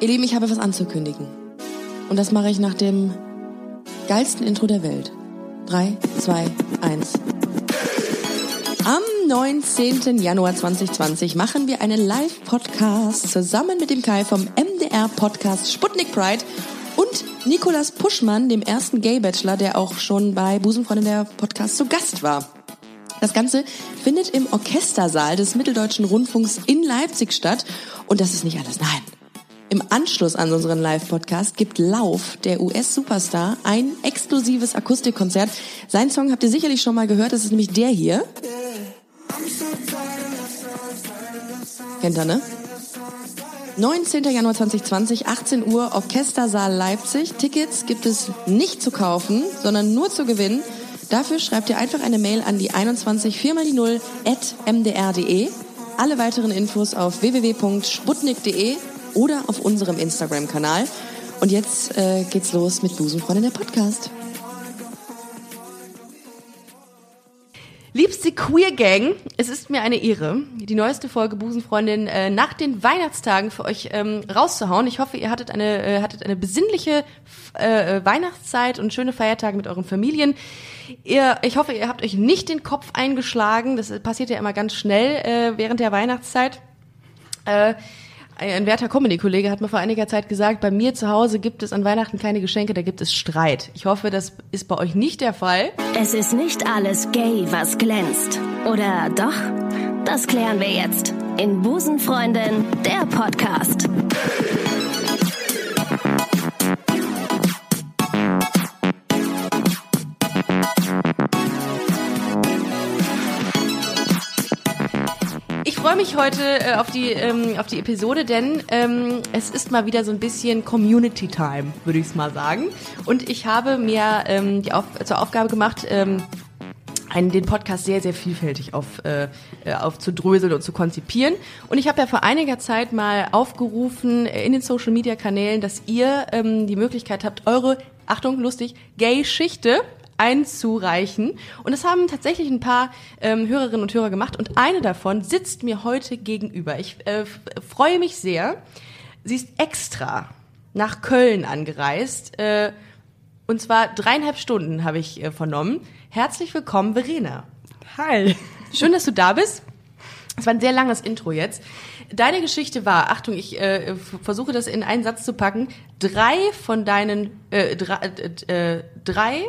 Ihr Lieben, ich habe was anzukündigen. Und das mache ich nach dem geilsten Intro der Welt. Drei, zwei, eins. Am 19. Januar 2020 machen wir einen Live-Podcast zusammen mit dem Kai vom MDR-Podcast Sputnik Pride und Nikolas Puschmann, dem ersten Gay-Bachelor, der auch schon bei Busenfreundin der Podcast zu Gast war. Das Ganze findet im Orchestersaal des Mitteldeutschen Rundfunks in Leipzig statt. Und das ist nicht alles. Nein. Im Anschluss an unseren Live-Podcast gibt Lauf, der US-Superstar, ein exklusives Akustikkonzert. Sein Song habt ihr sicherlich schon mal gehört, das ist nämlich der hier. Kennt ihr, ne? 19. Januar 2020, 18 Uhr, Orchestersaal Leipzig. Tickets gibt es nicht zu kaufen, sondern nur zu gewinnen. Dafür schreibt ihr einfach eine Mail an die 21 4 mal die 0 at mdr.de. Alle weiteren Infos auf www.sputnik.de oder auf unserem Instagram-Kanal. Und jetzt äh, geht's los mit Busenfreundin der Podcast. Liebste Queer Gang, es ist mir eine Ehre, die neueste Folge Busenfreundin äh, nach den Weihnachtstagen für euch ähm, rauszuhauen. Ich hoffe, ihr hattet eine, äh, hattet eine besinnliche äh, Weihnachtszeit und schöne Feiertage mit euren Familien. Ihr, ich hoffe, ihr habt euch nicht den Kopf eingeschlagen. Das passiert ja immer ganz schnell äh, während der Weihnachtszeit. Ein werter Comedy-Kollege hat mir vor einiger Zeit gesagt, bei mir zu Hause gibt es an Weihnachten keine Geschenke, da gibt es Streit. Ich hoffe, das ist bei euch nicht der Fall. Es ist nicht alles gay, was glänzt. Oder doch? Das klären wir jetzt in Busenfreundin, der Podcast. Freue mich heute äh, auf, die, ähm, auf die Episode, denn ähm, es ist mal wieder so ein bisschen Community Time, würde ich es mal sagen. Und ich habe mir ähm, die auf, zur Aufgabe gemacht, ähm, einen, den Podcast sehr, sehr vielfältig auf, äh, aufzudröseln und zu konzipieren. Und ich habe ja vor einiger Zeit mal aufgerufen äh, in den Social-Media-Kanälen, dass ihr ähm, die Möglichkeit habt, eure, Achtung, lustig, Gay-Schichte einzureichen. Und das haben tatsächlich ein paar ähm, Hörerinnen und Hörer gemacht. Und eine davon sitzt mir heute gegenüber. Ich äh, freue mich sehr. Sie ist extra nach Köln angereist. Äh, und zwar dreieinhalb Stunden habe ich äh, vernommen. Herzlich willkommen, Verena. Hi. Schön, dass du da bist. Es war ein sehr langes Intro jetzt. Deine Geschichte war, Achtung, ich äh, versuche das in einen Satz zu packen. Drei von deinen äh, drei, äh, drei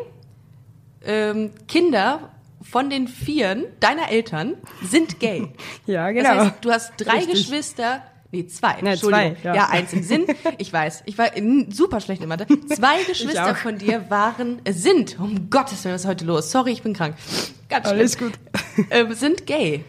ähm, Kinder von den Vieren deiner Eltern sind gay. ja, genau. Das heißt, du hast drei Richtig. Geschwister, nee, zwei, nee, Entschuldigung. Zwei, ja. ja, eins im Sinn. Ich weiß, ich war super schlecht in Mathe. Zwei Geschwister von dir waren, sind, um Gottes Willen, was ist heute los? Sorry, ich bin krank. Ganz schlimm. Alles gut. Äh, sind gay.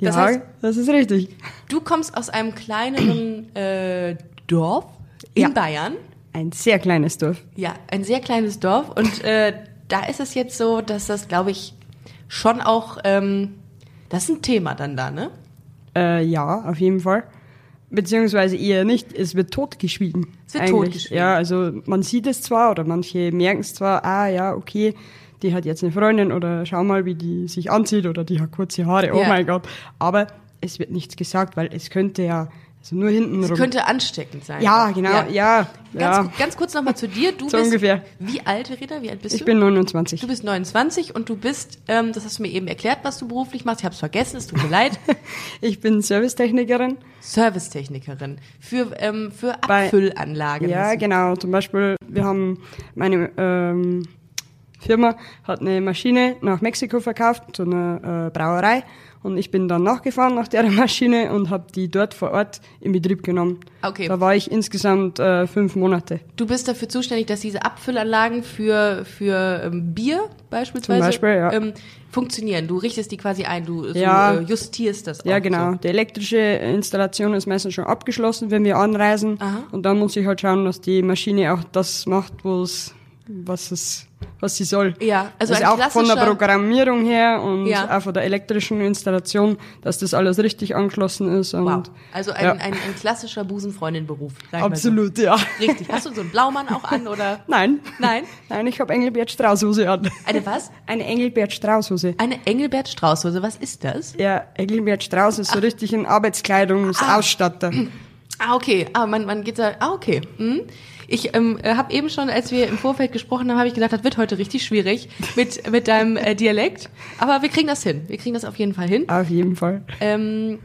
Das ja, heißt, das ist richtig. Du kommst aus einem kleineren äh, Dorf in ja. Bayern. Ein sehr kleines Dorf. Ja, ein sehr kleines Dorf und äh, da ist es jetzt so, dass das, glaube ich, schon auch, ähm, das ist ein Thema dann da, ne? Äh, ja, auf jeden Fall. Beziehungsweise eher nicht, es wird totgeschwiegen. Es wird totgeschwiegen. Ja, also man sieht es zwar oder manche merken es zwar, ah ja, okay, die hat jetzt eine Freundin oder schau mal, wie die sich anzieht oder die hat kurze Haare, oh ja. mein Gott. Aber es wird nichts gesagt, weil es könnte ja also nur hinten Es könnte ansteckend sein. Ja, genau, ja. ja ganz, ja. ganz kurz nochmal zu dir. Du so bist, ungefähr. Wie alt, Rita? Wie alt bist ich du? Ich bin 29. Du bist 29 und du bist, ähm, das hast du mir eben erklärt, was du beruflich machst. Ich habe es vergessen, es tut mir leid. ich bin Servicetechnikerin. Servicetechnikerin. Für, ähm, für Abfüllanlagen. Ja, genau. Zum Beispiel, wir haben meine ähm, Firma hat eine Maschine nach Mexiko verkauft, zu einer äh, Brauerei. Und ich bin dann nachgefahren nach der Maschine und habe die dort vor Ort in Betrieb genommen. Okay. Da war ich insgesamt äh, fünf Monate. Du bist dafür zuständig, dass diese Abfüllanlagen für, für ähm, Bier beispielsweise Zum Beispiel, ja. ähm, funktionieren. Du richtest die quasi ein, du ja. so, äh, justierst das auch. Ja, genau. So. Die elektrische Installation ist meistens schon abgeschlossen, wenn wir anreisen. Aha. Und dann muss ich halt schauen, dass die Maschine auch das macht, was es was sie soll. Ja, also, also auch von der Programmierung her und ja. auch von der elektrischen Installation, dass das alles richtig angeschlossen ist. Wow. Also ein, ja. ein, ein klassischer Busenfreundin-Beruf. Absolut, so. ja. Richtig. Hast du so einen Blaumann auch an oder? Nein. Nein? Nein, ich habe Engelbert Straußhose an. Eine was? Eine Engelbert Straußhose. Eine Engelbert Straußhose. Was ist das? Ja, Engelbert Strauß ist so Ach. richtig ein Arbeitskleidungsausstatter. Ah. Ah, okay. Ah, man, man geht da. Ah, okay. Hm. Ich ähm, habe eben schon, als wir im Vorfeld gesprochen haben, habe ich gedacht, das wird heute richtig schwierig mit, mit deinem äh, Dialekt. Aber wir kriegen das hin. Wir kriegen das auf jeden Fall hin. Auf jeden Fall. Ähm,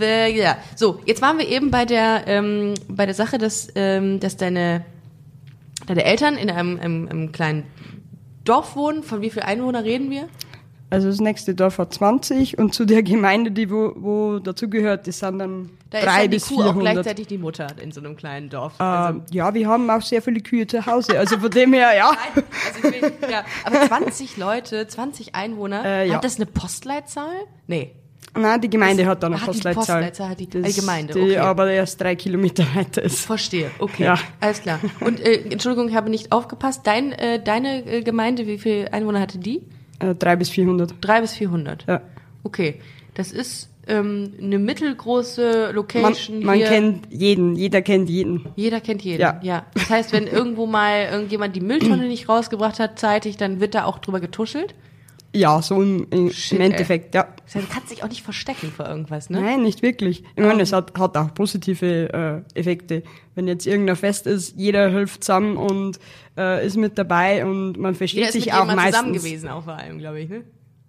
ja, so, jetzt waren wir eben bei der, ähm, bei der Sache, dass, ähm, dass deine, deine Eltern in einem, einem, einem kleinen Dorf wohnen. Von wie viel Einwohner reden wir? Also das nächste Dorf hat 20 und zu der Gemeinde, die wo, wo dazugehört, das sind dann Da ist drei dann die bis Kuh auch 400. gleichzeitig die Mutter in so einem kleinen Dorf. Also, Ähm, ja, wir haben auch sehr viele Kühe zu Hause. Also von dem her, ja. Nein, also ich will, ja, aber 20 Leute, 20 Einwohner, Äh, ja. hat das eine Postleitzahl? Nee. Nein, die Gemeinde hat da eine Ach, die Postleitzahl. Postleitzahl hat die- Das- die Gemeinde, Die okay. aber erst drei Kilometer weiter ist. Verstehe, okay. Ja. Alles klar. Und äh, Entschuldigung, ich habe nicht aufgepasst. Dein, äh, deine äh, Gemeinde, wie viele Einwohner hatte die? Äh, drei bis 400. Drei bis 400. Ja. Okay. Das ist ähm, eine mittelgroße Man, Location man hier. kennt jeden, jeder kennt jeden. Jeder kennt jeden. Ja. ja. Das heißt, wenn irgendwo mal irgendjemand die Mülltonne nicht rausgebracht hat zeitig, dann wird da auch drüber getuschelt. Ja, so im, im, Shit, Endeffekt, ja. Das heißt, du kannst dich auch nicht verstecken vor irgendwas, ne? Nein, nicht wirklich. Ich meine, es hat, hat auch positive äh, Effekte. Wenn jetzt irgendein Fest ist, jeder hilft zusammen und äh, ist mit dabei und man versteht Jeder ist sich mit auch jemandem zusammen meistens. gewesen, auch vor allem, glaube ich, ne?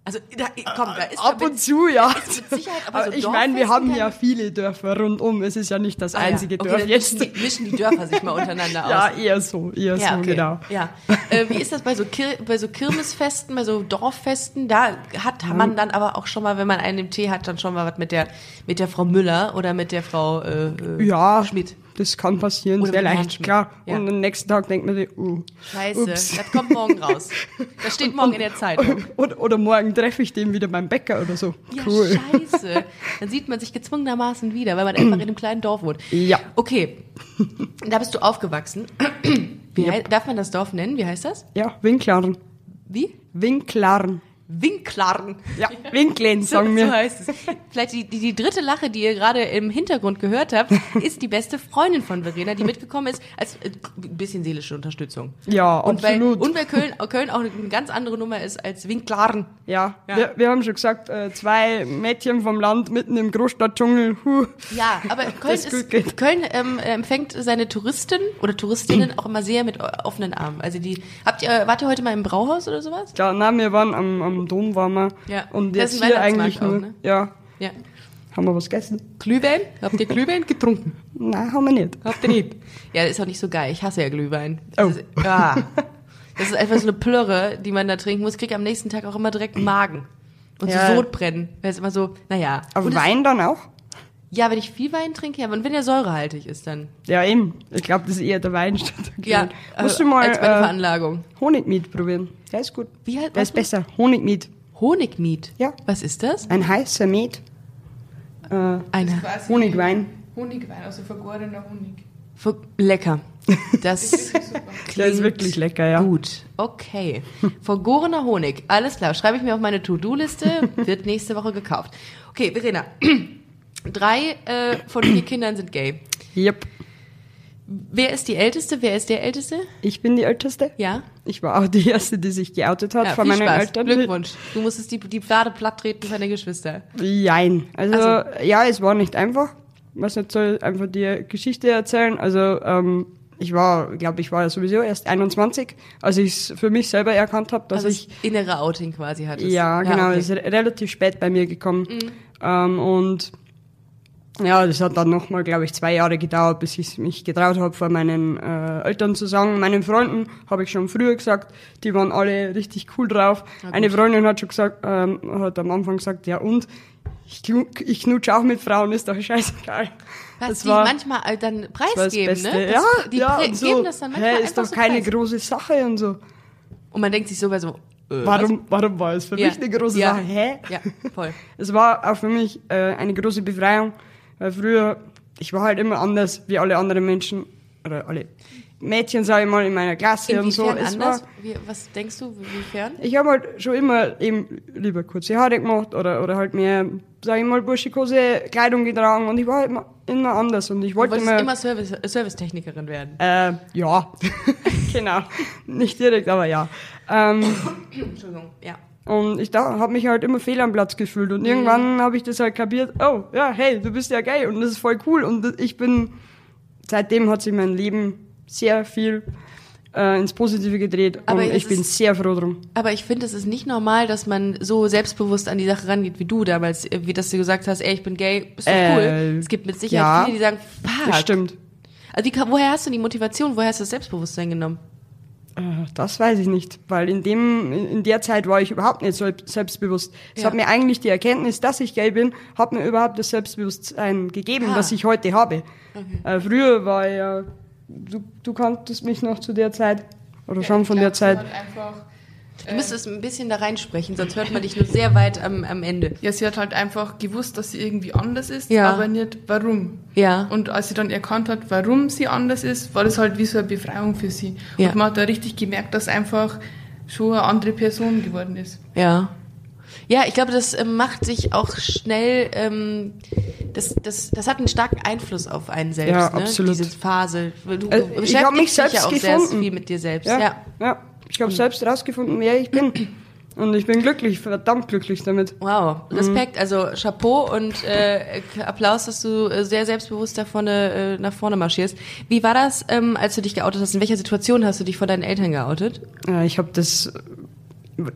Also, da, komm, da ist Ab da und zu, ja. mit Sicherheit, aber so ich meine, wir haben ja viele Dörfer rundum. Es ist ja nicht das Ah, ja. einzige okay, Dorf jetzt. Mischen die, mischen die Dörfer sich mal untereinander aus. Ja, eher so, eher Ja, so, okay. genau. Ja. Äh, wie ist das bei so, Kir bei so Kirmesfesten, bei so Dorffesten? Da hat man dann aber auch schon mal, wenn man einen im Tee hat, dann schon mal was mit der, mit der Frau Müller oder mit der Frau äh, äh, Ja, Schmidt. Das kann passieren, Oder sehr leicht, klar. Ja. Und am nächsten Tag denkt man sich, uh, Scheiße, ups. das kommt morgen raus. Das steht morgen in der Zeitung. Oder, oder morgen treffe ich den wieder beim Bäcker oder so. Ja, cool. scheiße. Dann sieht man sich gezwungenermaßen wieder, weil man einfach in einem kleinen Dorf wohnt. Ja. Okay, da bist du aufgewachsen. Wie hei- darf man das Dorf nennen? Wie heißt das? Ja, Winklaren. Wie? Winklaren. Winklarn. Ja, Winklen, So, sagen so wir. heißt es. Vielleicht die, die, die dritte Lache, die ihr gerade im Hintergrund gehört habt, ist die beste Freundin von Verena, die mitgekommen ist, als äh, ein bisschen seelische Unterstützung. Ja, Und weil, absolut. und weil Köln, Köln auch eine ganz andere Nummer ist als Winklaren. ja, Ja. Wir, wir haben schon gesagt, äh, zwei Mädchen vom Land mitten im Großstadtdschungel. Huh. Ja, aber Köln, ist. Köln ähm, empfängt seine Touristen oder Touristinnen auch immer sehr mit offenen Armen. Also die, habt ihr, wart ihr heute mal im Brauhaus oder sowas? Ja, nein, wir waren am, am Dom, waren wir. Ja. Und jetzt hier eigentlich auch, nur, ne? ja, Ja. haben wir was gegessen? Glühwein? Habt ihr Glühwein getrunken? Nein, haben wir nicht. Habt ihr nicht? Ja, das ist auch nicht so geil. Ich hasse ja Glühwein. Oh. Das ist, ja. Das ist einfach so eine Plörre, die man da trinken muss. Krieg am nächsten Tag auch immer direkt einen Magen. Und Ja. so Sodbrennen. Weil es immer so, naja. Aber Wein dann auch? Ja, wenn ich viel Wein trinke, ja. Und wenn der säurehaltig ist, dann. Ja, eben. Ich glaube, das ist eher der Wein statt der Ja. Glühwein. Musst du äh, mal als meine äh, Veranlagung. Honigmiet probieren. Der ist gut. Wie halt- Der was ist besser. Honigmiet. Honigmiet. Ja. Was ist das? Ein heißer Met. Äh, Eine. Quasi Honigwein. Honigwein, also vergorener Honig. Ver- Lecker. Das Super. Der ist wirklich lecker, ja. Gut, okay. Vergorener Honig, alles klar. Schreibe ich mir auf meine To-Do-Liste, wird nächste Woche gekauft. Okay, Verena. Drei äh, von vier Kindern sind gay. Yep. Wer ist die Älteste? Wer ist der Älteste? Ich bin die Älteste. Ja? Ich war auch die Erste, die sich geoutet hat ja von meinen Spaß. Eltern. Glückwunsch. Du musstest die, die Pfade platt treten für deine Geschwister. Jein. Also, Also- ja, es war nicht einfach. Was nicht soll einfach die Geschichte erzählen. Also, ähm, ich war, glaube ich, war ja sowieso erst 21, als ich es für mich selber erkannt habe, dass Also ich das innere Outing quasi hattest. Ja, genau. okay. Das ist relativ spät bei mir gekommen. Mhm. Ähm, und ja, das hat dann nochmal, glaube ich, zwei Jahre gedauert, bis ich mich getraut habe, vor meinen äh, Eltern zu sagen. Meinen Freunden habe ich schon früher gesagt, die waren alle richtig cool drauf. Eine Freundin hat schon gesagt, ähm, hat am Anfang gesagt, ja und? Ich, ich knutsche auch mit Frauen, ist doch scheißegal. Was Das die war- manchmal äh, dann preisgeben, ne? Das, ja, die ja, so, geben das dann manchmal einfach ist doch so keine preis. große Sache und so. Und man denkt sich sogar so, äh, Warum, warum war es für? Ja. mich eine große ja. Sache? Hä? Ja, voll. Es war auch für mich äh, eine große Befreiung, weil früher, ich war halt immer anders wie alle anderen Menschen, oder alle Mädchen, sage ich mal, in meiner Klasse und so. Inwiefern Es anders? war, Wie, was denkst du, inwiefern? ich habe halt schon immer eben lieber kurze Haare gemacht oder, oder halt mehr, sage ich mal, burschikose Kleidung getragen und ich war halt immer, immer anders und ich Du wollte wolltest immer... immer Service, Servicetechnikerin werden. äh, ja, genau. Nicht direkt, aber ja. Ähm, Entschuldigung, ja. Und ich da habe mich halt immer fehl am Platz gefühlt. Und irgendwann habe ich das halt kapiert, oh, ja, hey, du bist ja gay und das ist voll cool. Und ich bin, seitdem hat sich mein Leben sehr viel äh, ins Positive gedreht. Aber und ich bin ist- sehr froh drum. Aber ich finde, es ist nicht normal, dass man so selbstbewusst an die Sache rangeht wie du damals, äh, wie dass du gesagt hast, ey, ich bin gay, bist doch Äh, cool. Es gibt mit Sicherheit ja. viele, die sagen, fuck. Das stimmt. Also wie, woher hast du die Motivation, woher hast du das Selbstbewusstsein genommen? Das weiß ich nicht, weil in dem in der Zeit war ich überhaupt nicht selbstbewusst. Es Ja. hat mir eigentlich die Erkenntnis, dass ich gay bin, hat mir überhaupt das Selbstbewusstsein gegeben, Ah. das ich heute habe. Äh, früher war ja, du, du kanntest mich noch zu der Zeit oder schon von der Zeit. Einfach, Du müsstest ein bisschen da reinsprechen, sonst hört man dich nur sehr weit am, am Ende. ja, sie hat halt einfach gewusst, dass sie irgendwie anders ist, Ja. aber nicht warum. Ja. Und als sie dann erkannt hat, warum sie anders ist, war das halt wie so eine Befreiung für sie. Ja. Und man hat da richtig gemerkt, dass einfach schon eine andere Person geworden ist. Ja. Ja, ich glaube, das ähm, macht sich auch schnell, ähm, das, das, das hat einen starken Einfluss auf einen selbst, Ja, ne? absolut. diese Phase. Du Äh, beschäftigst ich mich dich ja selbst auch sehr gefunden. viel mit dir selbst. Ja, Ja. ja. Ich habe selbst rausgefunden, wer ich bin. Und ich bin glücklich, verdammt glücklich damit. Wow, Respekt, also Chapeau und äh, Applaus, dass du äh, sehr selbstbewusst da vorne, äh, nach vorne marschierst. Wie war das, ähm, als du dich geoutet hast? In welcher Situation hast du dich vor deinen Eltern geoutet? Äh, Ich habe das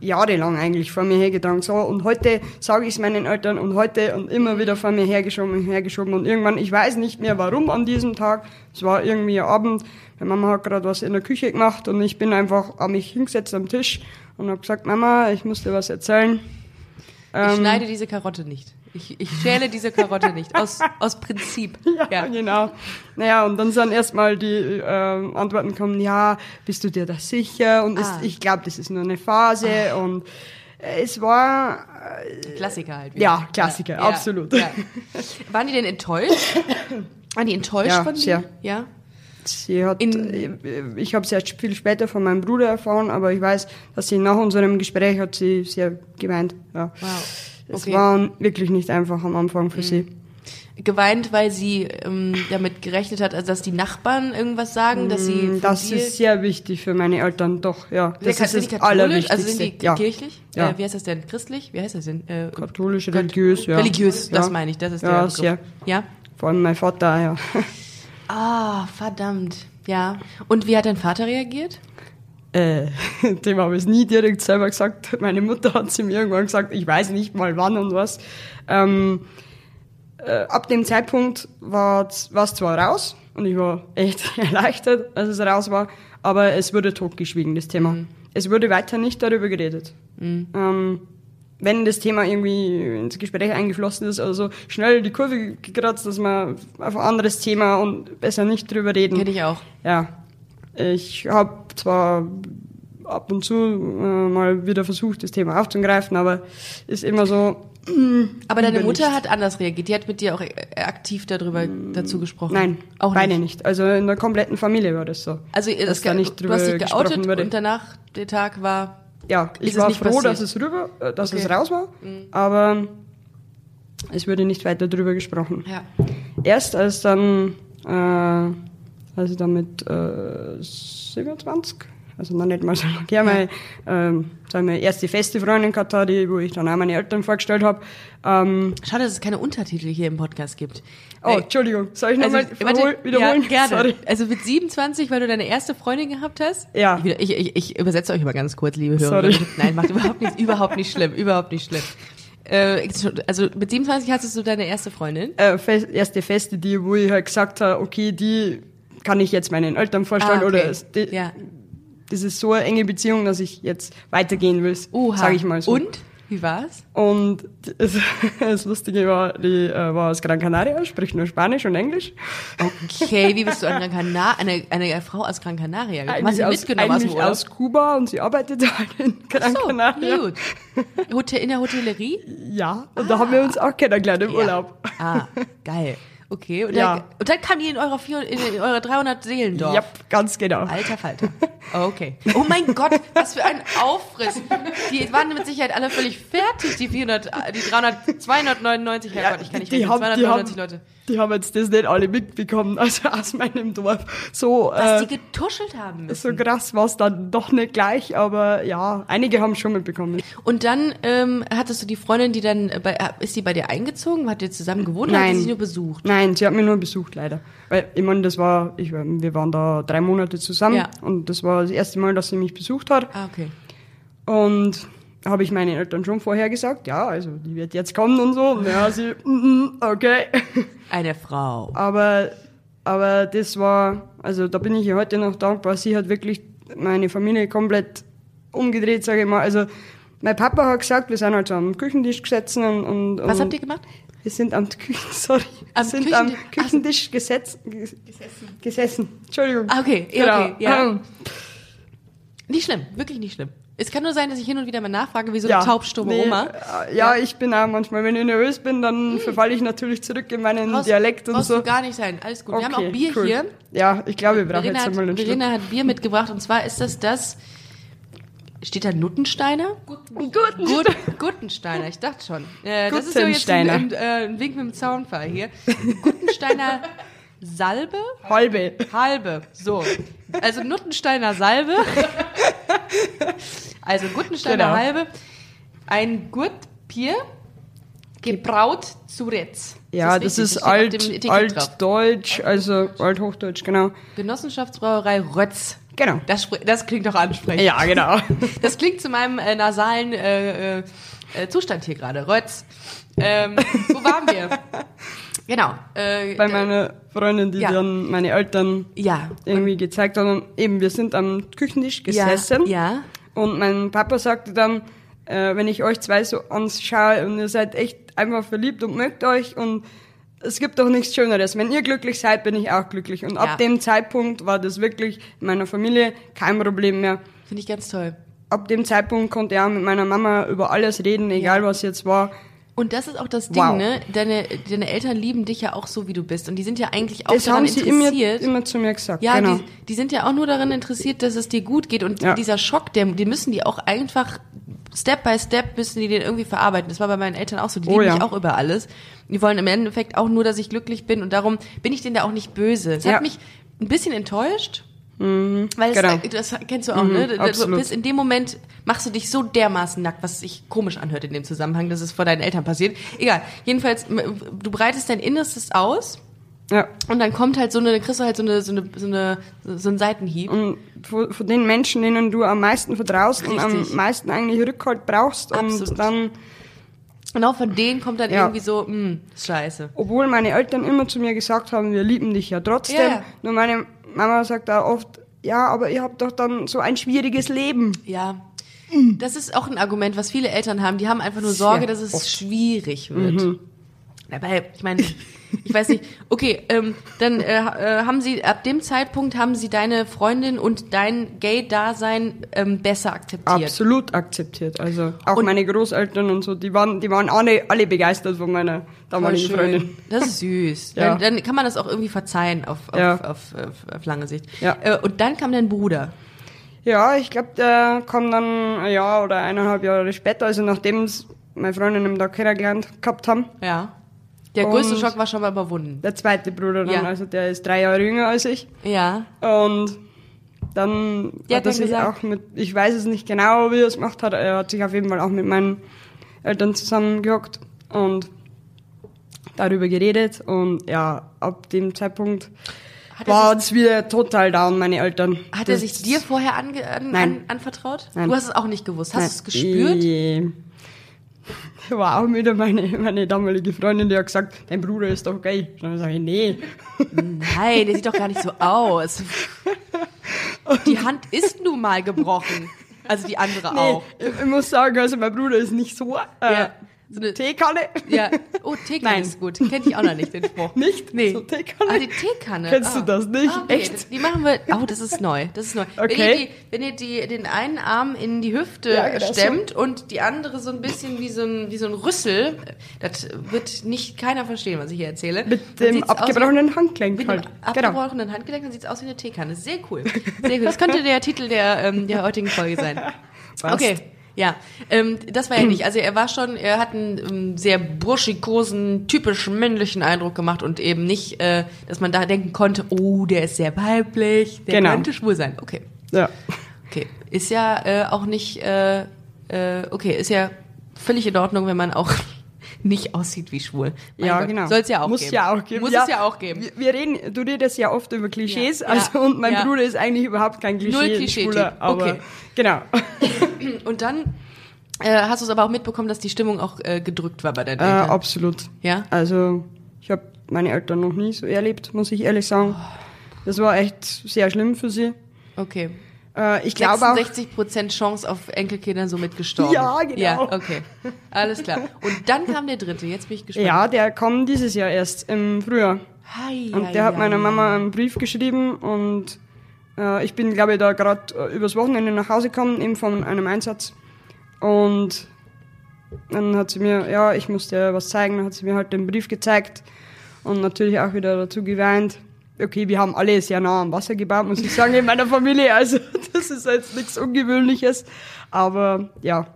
jahrelang eigentlich vor mir hergetragen. So, und heute sage ich es meinen Eltern und heute und immer wieder vor mir hergeschoben und hergeschoben. Und irgendwann, ich weiß nicht mehr warum an diesem Tag. Es war irgendwie Abend. Meine Mama hat gerade was in der Küche gemacht und ich bin einfach an mich hingesetzt am Tisch und habe gesagt, Mama, ich muss dir was erzählen. Ich Ähm, schneide diese Karotte nicht. Ich, ich schäle diese Karotte nicht. Aus, aus Prinzip. Ja, genau. Naja, und dann sind erstmal die ähm, Antworten gekommen, ja, bist du dir da sicher? Und Ah. es, ich glaube, das ist nur eine Phase. Und äh, es war, Klassiker halt. Ja, Klassiker, absolut. Waren die denn enttäuscht? Waren die enttäuscht Ja, von dir? sehr. Ja. sie hat, In- äh, ich habe es erst viel später von meinem Bruder erfahren, aber ich weiß, dass sie nach unserem Gespräch hat sie sehr geweint. Ja. Wow. Es Okay. war wirklich nicht einfach am Anfang für sie. Geweint, weil sie ähm, damit gerechnet hat, also dass die Nachbarn irgendwas sagen, dass sie Mm, Das ist sehr wichtig für meine Eltern, doch, ja. Das Sind ist die das? Allerwichtigste. Also sind die ja. kirchlich? Ja. Äh, wie heißt das denn? Christlich? Wie heißt das denn? Äh, Katholisch, religiös, ja. Religiös, das ja. meine ich. Das ist ja, der Begriff. sehr. Ja? Vor allem mein Vater, ja. Ah, verdammt. Ja. Und wie hat dein Vater reagiert? Äh, dem habe ich es nie direkt selber gesagt. Meine Mutter hat sie mir irgendwann gesagt, ich weiß nicht mal wann und was. Ähm, äh, ab dem Zeitpunkt war es zwar raus und ich war echt erleichtert, als es raus war, aber es wurde totgeschwiegen, das Thema. Es wurde weiter nicht darüber geredet. Ähm, wenn das Thema irgendwie ins Gespräch eingeflossen ist, also schnell die Kurve gekratzt, dass man auf ein anderes Thema und besser nicht drüber reden. Kenn ich auch. Ja, ich habe zwar ab und zu äh, mal wieder versucht, das Thema aufzugreifen, aber ist immer so. Aber deine Mutter nicht. hat anders reagiert. Die hat mit dir auch äh, aktiv darüber dazu gesprochen. Nein, auch beide nicht. nicht. Also in der kompletten Familie war das so. Also Dass das, da nicht du drüber hast dich geoutet wurde. und danach der Tag war. Ja, ich es war nicht froh, passiert? dass es rüber, äh, dass es Okay. raus war, aber es wurde nicht weiter drüber gesprochen. Ja. Erst als dann, äh, als ich dann mit äh, 27, also noch nicht mal so lange her, meine, ähm, wir, erste feste Freundin gehabt hatte, wo ich dann auch meine Eltern vorgestellt habe. Ähm, Schade, dass es keine Untertitel hier im Podcast gibt. oh, Äh, Entschuldigung, soll ich nochmal Also, warte, wiederholen? Ja, gerne. Sorry. Also mit 27, weil du deine erste Freundin gehabt hast? Ja. Ich, ich, ich, übersetze euch mal ganz kurz, liebe Hörer. Sorry. Nein, macht überhaupt nicht, überhaupt nicht schlimm, überhaupt nicht schlimm. Äh, also mit 27 hattest du deine erste Freundin? Äh, erste feste, die, wo ich halt gesagt habe, okay, die kann ich jetzt meinen Eltern vorstellen Ah, okay. oder es, die, ja. das ist so eine enge Beziehung, dass ich jetzt weitergehen will, sage ich mal so. Und? Wie war's? Und das, das Lustige war, die äh, war aus Gran Canaria, spricht nur Spanisch und Englisch. Okay, wie bist du an Gran Canaria, eine, eine Frau aus Gran Canaria gekommen? Hast du aus, mitgenommen aus dem eigentlich aus Kuba und sie arbeitet halt in Gran so, Canaria. gut. Hotel, in der Hotellerie? Ja, und da haben wir uns auch kennengelernt im Ja. Urlaub. Ah, geil. Okay, und, Ja. dann, und dann kam die in eurer, 400, in, in eurer 300 Seelendorf. Ja, ganz genau. Alter Falter. Okay. Oh mein Gott, was für ein Aufriss. Die waren mit Sicherheit alle völlig fertig, die 400, die 300, 299, Herrgott, ich kann nicht die, rechnen, haben, die, 299 haben, Leute. Die haben jetzt das nicht alle mitbekommen, also aus meinem Dorf. So, Was äh, die getuschelt haben müssen. so krass war es dann doch nicht gleich, aber ja, einige haben schon mitbekommen. Und dann ähm, hattest du die Freundin, die dann, äh, bei, ist die bei dir eingezogen? Hat ihr zusammen gewohnt oder hat Nein. sie nur besucht? Nein, sie hat mich nur besucht, leider. Weil, ich meine, das war, ich, wir waren da drei Monate zusammen Ja. und das war das erste Mal, dass sie mich besucht hat. Ah, okay. Und habe ich meinen Eltern schon vorher gesagt, ja, also die wird jetzt kommen und so. Und ja, sie, mm, mm, okay. Eine Frau. Aber, aber das war, also da bin ich ihr heute noch dankbar. Sie hat wirklich meine Familie komplett umgedreht, sage ich mal. Also mein Papa hat gesagt, wir sind halt so am Küchentisch gesessen und, und Was und habt ihr gemacht? Wir sind am Küchen, sorry, Am wir sind am Küchentisch- ach so. Küchentisch gesetz, ges, gesessen. Entschuldigung. Ah, okay, Genau. okay, ja. Nicht schlimm, wirklich nicht schlimm. Es kann nur sein, dass ich hin und wieder mal nachfrage, wie so eine taubstumme nee, Oma. äh, Ja, ich bin auch manchmal, wenn ich nervös bin, dann verfalle ich natürlich zurück in meinen Brauchst- Dialekt und brauchst so. du gar nicht sein, alles gut. Wir haben Okay, auch Bier cool. hier. Ja, ich glaube, wir brauchen Verena jetzt hat, einmal einen Schluck. Verena hat Bier mitgebracht und zwar ist das das. Steht da Nuttensteiner? Guten. Gut, Guttensteiner, ich dachte schon. Äh, das ist so jetzt ein, Guttensteiner. ein, äh, ein Wink mit dem Zaunfall hier. Guttensteiner Salbe? Halbe. Halbe. So. Also Nuttensteiner Salbe. Also Guttensteiner Genau. Halbe. Ein Gurtbier. Gebraut zu Retz. Ja, das ist steht auf alt, altdeutsch, also althochdeutsch, genau. Genossenschaftsbrauerei Rötz. Genau. Das, das klingt doch ansprechend. Ja, genau. Das klingt zu meinem äh, nasalen äh, äh, Zustand hier gerade. Rötz. Ähm, wo waren wir? Genau. Äh, Bei meiner Freundin, die Ja. dann meine Eltern ja. irgendwie gezeigt hat. Und eben, wir sind am Küchentisch gesessen. Ja. Und mein Papa sagte dann, äh, wenn ich euch zwei so anschaue und ihr seid echt einfach verliebt und mögt euch und es gibt doch nichts Schöneres. Wenn ihr glücklich seid, bin ich auch glücklich. Und Ja. ab dem Zeitpunkt war das wirklich in meiner Familie kein Problem mehr. Finde ich ganz toll. Ab dem Zeitpunkt konnte ich auch mit meiner Mama über alles reden, egal was jetzt war. Und das ist auch das Ding, Wow. ne? Deine, deine Eltern lieben dich ja auch so, wie du bist. Und die sind ja eigentlich auch Das daran haben sie immer, interessiert. immer zu mir gesagt. ja, genau. die, die sind ja auch nur daran interessiert, dass es dir gut geht. Und Ja. dieser Schock, der, die müssen die auch einfach Step by Step müssen die den irgendwie verarbeiten. Das war bei meinen Eltern auch so. Die Oh lieben ja. mich auch über alles. Die wollen im Endeffekt auch nur, dass ich glücklich bin. Und darum bin ich denen da auch nicht böse. Es Ja. hat mich ein bisschen enttäuscht. Weil genau. es, das kennst du auch, ne? Du absolut. bist in dem Moment machst du dich so dermaßen nackt, was sich komisch anhört in dem Zusammenhang, dass es vor deinen Eltern passiert. Egal. Jedenfalls, du breitest dein Innerstes aus Ja. und dann kommt halt so eine, dann kriegst du halt so eine, so eine, so eine, so einen Seitenhieb. Und von, den Menschen, denen du am meisten vertraust und Richtig. am meisten eigentlich Rückhalt brauchst Absolut. und dann Genau von denen kommt dann Ja. irgendwie so, mh, scheiße. Obwohl meine Eltern immer zu mir gesagt haben, wir lieben dich ja trotzdem. Ja. Nur meine Mama sagt da oft, ja, aber ihr habt doch dann so ein schwieriges Leben. Ja. Das ist auch ein Argument, was viele Eltern haben. Die haben einfach nur Sorge, Sehr dass es oft. schwierig wird. Dabei, ich meine, ich weiß nicht. Okay, ähm, dann äh, äh, haben sie ab dem Zeitpunkt haben sie deine Freundin und dein Gay-Dasein ähm, besser akzeptiert. Absolut akzeptiert. Also auch Und- meine Großeltern und so, die waren, die waren alle, alle begeistert von meiner damaligen. Freundin. Das ist süß. Ja. Dann, dann kann man das auch irgendwie verzeihen auf, auf, Ja. auf, auf, auf lange Sicht. Ja. Äh, und dann kam dein Bruder. Ja, ich glaube, der kam dann ein Jahr oder eineinhalb Jahre später, also nachdem meine Freundin im Tag kennengelernt gehabt haben. Ja. Der größte Schock war schon mal überwunden. Der zweite Bruder dann, Ja. also der ist drei Jahre jünger als ich. Ja. Und dann Die hat er sich auch mit, ich weiß es nicht genau, wie er es gemacht hat, er hat sich auf jeden Fall auch mit meinen Eltern zusammengehockt und darüber geredet und ja, ab dem Zeitpunkt Hat er war es wieder total down, meine Eltern. Hat er Das- sich dir vorher ange an. An, anvertraut? Nein. Du hast es auch nicht gewusst. Hast du es gespürt? Ich- War auch wieder meine, meine damalige Freundin, die hat gesagt, dein Bruder ist doch gay. Und dann sage ich, nee. Nein, der sieht doch gar nicht so aus. Die Hand ist nun mal gebrochen. Also die andere nee. auch. Ich, muss sagen, also mein Bruder ist nicht so, äh, Ja. So eine, Teekanne. ja. Oh, Teekanne Nein. ist gut. Kenn ich auch noch nicht, den Spruch. Nicht? Nee. So Teekanne? Ah, die Teekanne. Kennst ah. du das nicht? Ah, okay. Echt? Die machen wir, oh, das ist neu. Das ist neu. Wenn Okay. ihr, die, wenn ihr die, den einen Arm in die Hüfte Ja, genau stemmt und die andere so ein bisschen wie so ein, wie so ein Rüssel, das wird nicht keiner verstehen, was ich hier erzähle. Mit dem aus wie- abgebrochenen Handgelenk Mit halt. dem Genau. abgebrochenen Handgelenk, dann sieht es aus wie eine Teekanne. Sehr cool. Sehr cool. Das könnte der Titel der, ähm, der heutigen Folge sein. Passt. Okay. Ja, ähm, das war ähnlich. Also er war schon, er hat einen ähm, sehr burschikosen, typisch männlichen Eindruck gemacht und eben nicht, äh, dass man da denken konnte, oh, der ist sehr weiblich, der Genau. könnte schwul sein. Okay, Ja. okay. Ist ja äh, auch nicht, äh, äh, okay, ist ja völlig in Ordnung, wenn man auch nicht aussieht wie schwul. Mein Ja, Gott. genau. Soll es ja auch Muss geben. ja auch geben. Muss es ja auch geben. Wir, wir reden, du redest ja oft über Klischees, Ja, also ja, und mein ja. Bruder ist eigentlich überhaupt kein Klischee. Null ein Klischee-Typ. Schwuler, aber Okay. genau. Und dann äh, hast du es aber auch mitbekommen, dass die Stimmung auch äh, gedrückt war bei deinen Äh, Eltern. absolut. Ja? Also ich habe meine Eltern noch nie so erlebt, muss ich ehrlich sagen. Das war echt sehr schlimm für sie. Okay. Äh, ich glaube auch. 66% Chance auf Enkelkinder somit gestorben. Ja, genau. Ja, okay. Alles klar. Und dann kam der dritte. Jetzt bin ich gespannt. Ja, der kam dieses Jahr erst im Frühjahr. Hi, Und hi, der hat hi. meiner Mama einen Brief geschrieben und äh, ich bin, glaube ich, da gerade äh, übers Wochenende nach Hause gekommen, eben von einem Einsatz. Und dann hat sie mir, ja, ich musste was zeigen, dann hat sie mir halt den Brief gezeigt und natürlich auch wieder dazu geweint. Okay, wir haben alle sehr nah am Wasser gebaut, muss ich sagen, in meiner Familie. Also das ist jetzt nichts Ungewöhnliches. Aber ja.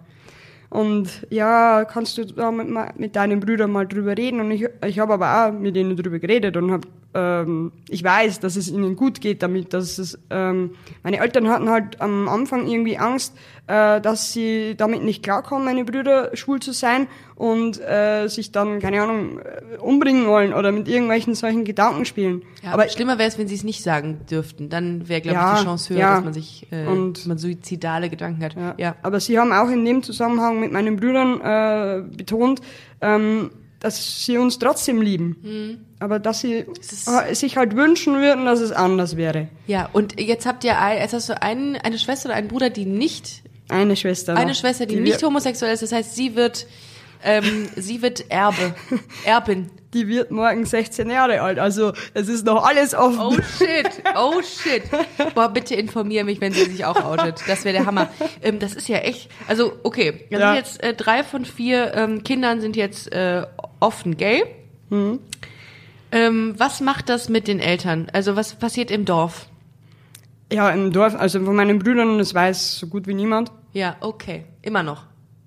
Und ja, kannst du da mit, mit deinen Brüdern mal drüber reden? Und ich, ich habe aber auch mit ihnen drüber geredet und habe, ähm, ich weiß, dass es ihnen gut geht damit, dass es, ähm, meine Eltern hatten halt am Anfang irgendwie Angst, äh, dass sie damit nicht klarkommen, meine Brüder schwul zu sein und äh, sich dann, keine Ahnung, äh, umbringen wollen oder mit irgendwelchen solchen Gedanken spielen. Ja, aber schlimmer wäre es, wenn sie es nicht sagen dürften. Dann wäre, glaube Ja, ich, die Chance höher, ja. dass man sich, äh, Und- man suizidale Gedanken hat. Ja. ja. Aber sie haben auch in dem Zusammenhang mit meinen Brüdern äh, betont, ähm, dass sie uns trotzdem lieben. Aber dass sie äh, sich halt wünschen würden, dass es anders wäre. Ja, und jetzt habt ihr, ein, jetzt hast du einen, eine Schwester oder einen Bruder, die nicht, Eine Schwester. eine Schwester, die, wir- nicht homosexuell ist. Das heißt, sie wird, ähm, sie wird Erbe, Erbin. Die wird morgen 16 Jahre alt. Also es ist noch alles offen. Oh shit, oh shit. Boah, bitte informier mich, wenn sie sich auch outet. Das wäre der Hammer. Ähm, das ist ja echt, also okay, das Ja. sind jetzt äh, drei von vier ähm, Kindern sind jetzt äh, offen gay. Mhm. Ähm, was macht das mit den Eltern? Also was passiert im Dorf? Ja, im Dorf, also von meinen Brüdern, das weiß so gut wie niemand. Ja, okay, immer noch.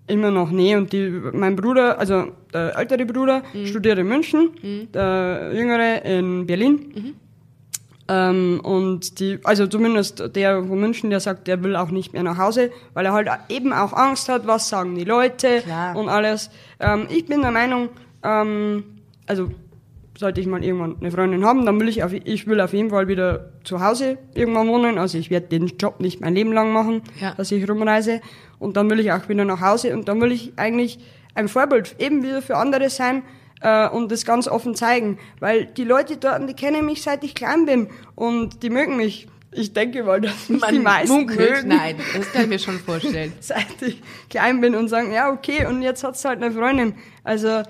Immer noch nee. Und die, mein Bruder, also der ältere Bruder, studiert in München, der jüngere in Berlin. Ähm, und die, also zumindest der von München, der sagt, der will auch nicht mehr nach Hause, weil er halt eben auch Angst hat, was sagen die Leute Klar. und alles. Ähm, ich bin der Meinung, ähm, also sollte ich mal irgendwann eine Freundin haben, dann will ich auf, ich will auf jeden Fall wieder zu Hause irgendwann wohnen. Also ich werde den Job nicht mein Leben lang machen, Ja. dass ich rumreise. Und dann will ich auch wieder nach Hause und dann will ich eigentlich ein Vorbild eben wieder für andere sein äh, und das ganz offen zeigen. Weil die Leute dort, die kennen mich seit ich klein bin und die mögen mich. Ich denke mal, dass mich die meisten munkelt. mögen Nein, das kann ich mir schon vorstellen. seit ich klein bin und sagen, ja, okay, und jetzt hat's halt eine Freundin. Also,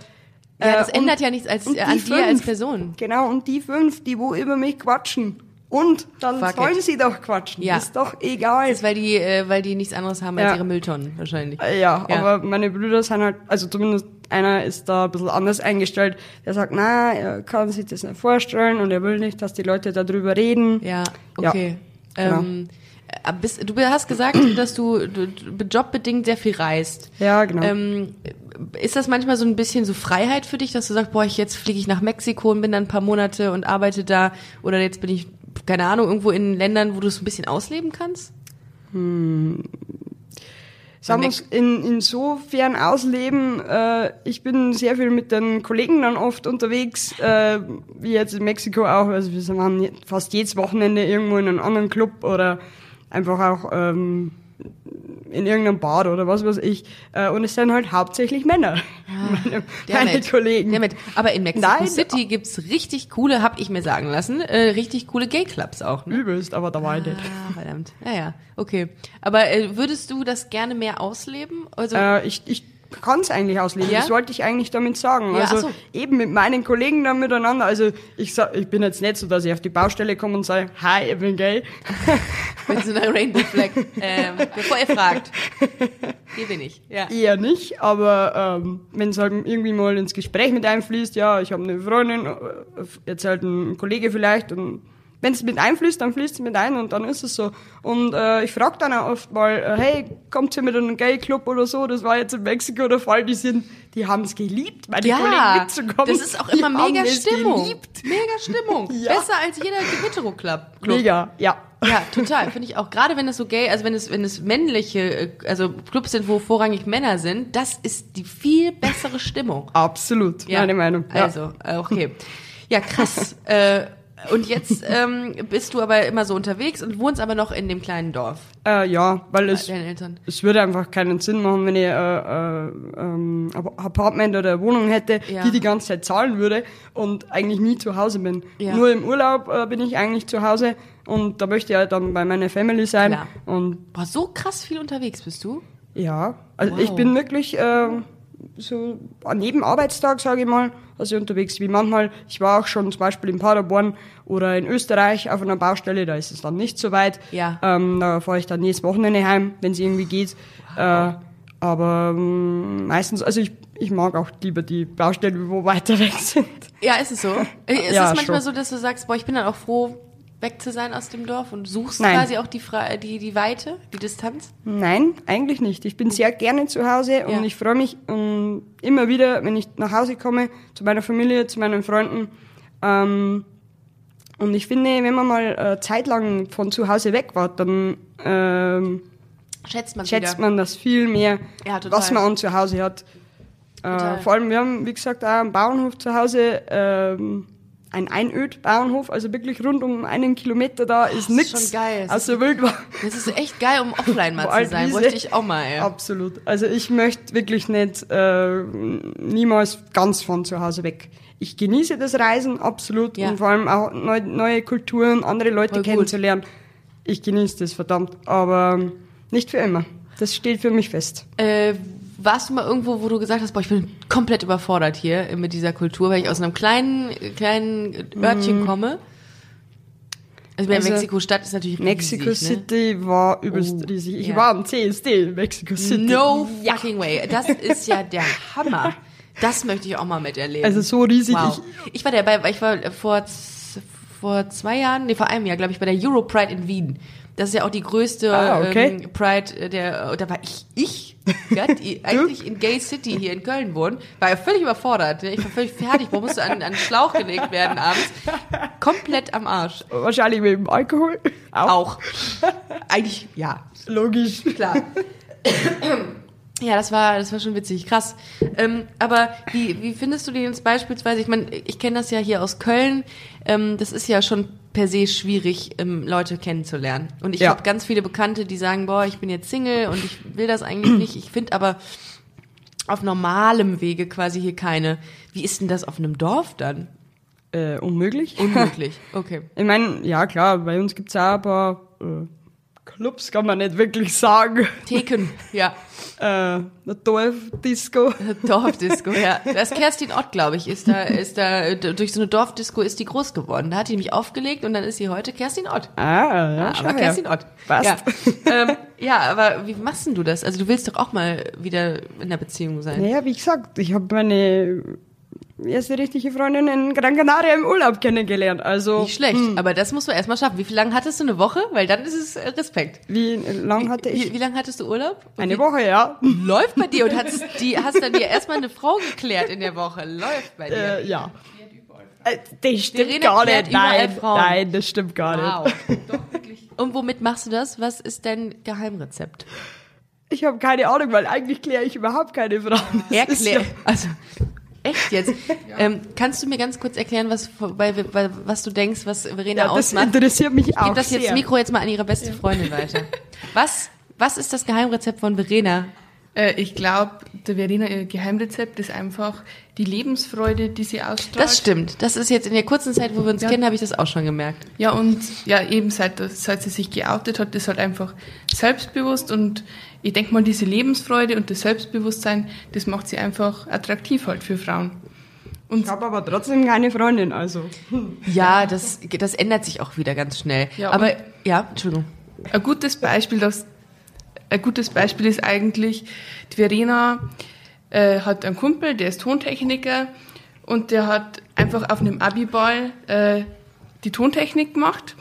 Ja, das äh, ändert und- ja nichts als, äh, an dir als fünf, Person. Genau, und die fünf, die wo über mich quatschen. Und dann Fuck sollen it. sie doch quatschen. Ja. Ist doch egal. Das ist, weil die, äh, weil die nichts anderes haben als Ja. ihre Mülltonnen wahrscheinlich. Äh, Ja, Ja. aber meine Brüder sind halt, also zumindest einer ist da ein bisschen anders eingestellt. Der sagt, na, er kann sich das nicht vorstellen und er will nicht, dass die Leute darüber reden. Ja, Ja, okay. genau. Ähm, äh, du hast gesagt, dass du, du jobbedingt sehr viel reist. Ja, genau. Ähm, ist das manchmal so ein bisschen so Freiheit für dich, dass du sagst, boah, ich jetzt fliege ich nach Mexiko und bin dann ein paar Monate und arbeite da oder jetzt bin ich keine Ahnung irgendwo in Ländern, wo du es ein bisschen ausleben kannst? Sagen wir in, insofern ausleben, äh, ich bin sehr viel mit den Kollegen dann oft unterwegs, äh, wie jetzt in Mexiko auch, also wir waren fast jedes Wochenende irgendwo in einem anderen Club oder einfach auch ähm, in irgendeinem Bar oder was weiß ich. Äh, und es sind halt hauptsächlich Männer, meine, meine Damit. Kollegen. Damit. Aber in Mexico Nein. City gibt's richtig coole, hab ich mir sagen lassen, äh, richtig coole Gay-Clubs auch. Ne? Übelst, aber da war ich nicht. Ah, verdammt. Ja, ja, okay. Aber äh, würdest du das gerne mehr ausleben? Also, Äh, ich, ich kann es eigentlich ausleben. Ja? Das wollte ich eigentlich damit sagen. Ja, also so. eben mit meinen Kollegen dann miteinander. Also ich sag, ich bin jetzt nicht so, dass ich auf die Baustelle komme und sage, hi, ich bin gay. Mit so einer Rainbow Flag. Ähm, bevor ihr fragt. Hier bin ich. Ja. Eher nicht, aber ähm, wenn es halt irgendwie mal ins Gespräch mit einfließt, ja, ich habe eine Freundin, äh, erzählt ein Kollege vielleicht und wenn es mit einfließt, dann fließt es mit ein und dann ist es so. Und äh, ich frage dann auch oft mal, äh, hey, kommt ihr mit einem Gay-Club oder so? Das war jetzt in Mexiko der Fall. Die sind, die haben es geliebt, meine Kollegen Ja, mitzukommen. das ist auch Die immer mega Stimmung. Geliebt. Mega Stimmung. Ja. Besser als jeder Hetero-Club. Mega, ja. Ja, total. Finde ich auch. Gerade wenn es so gay, also wenn es, wenn es männliche, äh, also Clubs sind, wo vorrangig Männer sind, das ist die viel bessere Stimmung. Absolut, meine Meinung. Ja. Also, äh, okay. Ja, krass. äh, und jetzt ähm, bist du aber immer so unterwegs und wohnst aber noch in dem kleinen Dorf Äh, ja, weil es, es würde einfach keinen Sinn machen, wenn ich äh, äh, ähm, Ap- Apartment oder eine Wohnung hätte, Ja. die die ganze Zeit zahlen würde und eigentlich nie zu Hause bin. Ja. Nur im Urlaub äh, bin ich eigentlich zu Hause und da möchte ich halt dann bei meiner Family sein. Klar. Und Boah, so krass viel unterwegs bist du? ja, also Wow. ich bin wirklich äh, so neben Arbeitstag, sage ich mal, also unterwegs. Wie manchmal, ich war auch schon zum Beispiel in Paderborn oder in Österreich auf einer Baustelle, da ist es dann nicht so weit. Ja. Ähm, da fahre ich dann jedes Wochenende heim, wenn es irgendwie geht. Äh, aber ähm, meistens, also ich, ich mag auch lieber die Baustellen, wo weiter weg sind. Ja, ist es so? Ist Ja, es manchmal schon. so, dass du sagst, boah, ich bin dann auch froh, weg zu sein aus dem Dorf und suchst Nein. quasi auch die, Fre die, die Weite, die Distanz? Nein, eigentlich nicht. Ich bin sehr gerne zu Hause und Ja. ich freue mich um, immer wieder, wenn ich nach Hause komme, zu meiner Familie, zu meinen Freunden. Ähm, und ich finde, wenn man mal äh, zeitlang von zu Hause weg war, dann ähm, Schätzt man schätzt wieder. man das viel mehr, Ja, was man an zu Hause hat. Äh, vor allem, wir haben, wie gesagt, auch einen Bauernhof zu Hause, ähm, ein Einöd-Bauernhof, also wirklich rund um einen Kilometer da ist ist nichts. schon geil. Das Außer Wildbahn. Das ist echt geil, um offline mal zu sein. Bräuchte ich auch mal, ey. Absolut. Also ich möchte wirklich nicht äh, niemals ganz von zu Hause weg. Ich genieße das Reisen absolut Ja. und vor allem auch neu, neue Kulturen, andere Leute Voll gut. kennenzulernen. Ich genieße das verdammt, aber nicht für immer. Das steht für mich fest. Äh, warst du mal irgendwo, wo du gesagt hast, boah, ich bin komplett überfordert hier mit dieser Kultur, weil ich aus einem kleinen, kleinen Örtchen komme? Also, Also, Mexiko-Stadt ist natürlich Mexico riesig, ne? City war übelst Oh, riesig. Ich ja. war am CSD in Mexico City. No fucking way. Das ist ja der Hammer. Das möchte ich auch mal miterleben. Also so riesig. Wow. Ich war dabei, weil ich war vor, vor zwei Jahren, nee, vor einem Jahr, glaube ich, bei der Euro Pride in Wien. Das ist ja auch die größte Ah, okay. ähm, Pride der, da war ich, ich, die eigentlich in Gay City hier in Köln wohnen, war ja völlig überfordert. Ich war völlig fertig, wo musste an, an den Schlauch gelegt werden abends. Komplett am Arsch. Ich, wahrscheinlich mit dem Alkohol. Auch. Eigentlich, ja, Logisch. klar. Ja, das war, das war schon witzig, krass. Ähm, aber wie, wie findest du den jetzt beispielsweise? Ich meine, ich kenne das ja hier aus Köln. Ähm, das ist ja schon per se schwierig, ähm, Leute kennenzulernen. Und ich Ja. habe ganz viele Bekannte, die sagen, boah, ich bin jetzt Single und ich will das eigentlich nicht. Ich finde aber auf normalem Wege quasi hier keine. Wie ist denn das auf einem Dorf dann? Äh, unmöglich. Unmöglich. Okay. Ich meine, ja klar, bei uns gibt's auch ein paar äh, Clubs, kann man nicht wirklich sagen. Theken, ja. Äh, eine Dorfdisco. Dorfdisco, ja. Das Kerstin Ott, glaube ich, ist da, ist da, durch so eine Dorfdisco ist die groß geworden. Da hat die nämlich aufgelegt und dann ist sie heute Kerstin Ott. Ah, ja, Ah, aber her. Kerstin Ott. Passt. Ja. ähm, ja, aber wie machst denn du das? Also du willst doch auch mal wieder in einer Beziehung sein. Naja, wie gesagt, ich habe meine erste richtige Freundin in Gran Canaria im Urlaub kennengelernt. Also, Nicht schlecht, aber das musst du erstmal schaffen. Wie viel lang hattest du? Eine Woche? Weil dann ist es äh, Respekt. wie lang hatte Wie, ich? wie lange hattest du Urlaub? Und Eine wie, Woche, ja. Läuft bei dir und hast, die, hast dann dir erstmal eine Frau geklärt in der Woche. Läuft bei dir. Äh, ja. Äh, das stimmt Verena gar nicht. Nein, Frauen. nein, das stimmt gar nicht. Wow. Und womit machst du das? Was ist dein Geheimrezept? Ich habe keine Ahnung, weil eigentlich kläre ich überhaupt keine Frauen. Erklär. ja- Also, echt jetzt? Ähm, kannst du mir ganz kurz erklären, was, bei, bei, was du denkst, was Verena Ja, das ausmacht? interessiert mich Ich auch gebe das jetzt sehr. Mikro jetzt mal an ihre beste Freundin weiter. Was, was ist das Geheimrezept von Verena? Äh, ich glaube, der Verena ihr Geheimrezept ist einfach die Lebensfreude, die sie ausstrahlt. Das stimmt. Das ist jetzt in der kurzen Zeit, wo wir uns Ja. kennen, habe ich das auch schon gemerkt. Ja, und ja, eben seit, seit sie sich geoutet hat, ist halt einfach selbstbewusst und ich denke mal, diese Lebensfreude und das Selbstbewusstsein, das macht sie einfach attraktiv halt für Frauen. Und Ich habe aber trotzdem keine Freundin, also. Ja, das, das ändert sich auch wieder ganz schnell. Ja, Aber, ja, Entschuldigung. ein gutes Beispiel, das, ein gutes Beispiel ist eigentlich, die Verena äh, hat einen Kumpel, der ist Tontechniker und der hat einfach auf einem Abiball äh, die Tontechnik gemacht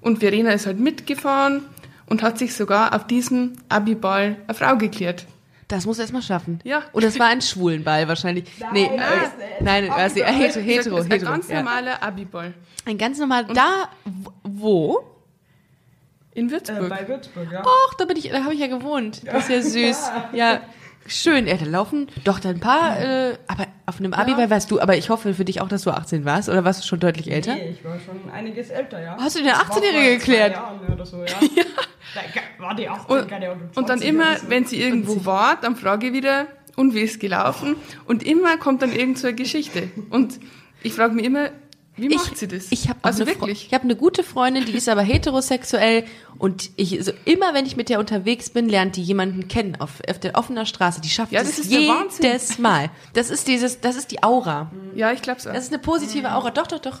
und Verena ist halt mitgefahren und hat sich sogar auf diesem Abiball eine Frau geklärt. Das muss er erst mal schaffen. Ja. Und das war ein Schwulenball wahrscheinlich. nee, äh, nein, also, äh, hetero, Das hetero, ist ein hetero. ganz ja. normaler Abiball Ein ganz normal. Da, wo? In Würzburg. Äh, Würzburg, ja. Och, da bin ich, da habe ich ja gewohnt. Das ist ja süß. Ja, schön. Ja, da laufen doch da ein paar, äh, aber auf einem Abiball warst du, aber ich hoffe für dich auch, dass du 18 warst, oder warst du schon deutlich älter? Nee, ich war schon einiges älter, ja. Hast du dir eine Das war 18-Jährige vor geklärt? zwei Jahren Oder so, ja. War die 18, Und, keine Ahnung. und dann 20 immer, so. wenn sie irgendwo war, dann frage ich wieder, und wie ist gelaufen? Und immer kommt dann irgend so eine Geschichte. Und ich frage mich immer, wie macht sie das? Ich habe also wirklich. Ich habe eine gute Freundin, die ist aber heterosexuell und ich so immer wenn ich mit der unterwegs bin, lernt die jemanden kennen auf, auf der offener Straße. Die schafft Ja, es das Wahnsinn. jedes Mal. Das ist dieses, das ist die Aura. Ja, ich glaube auch. Das ist eine positive Aura. Doch, doch, doch.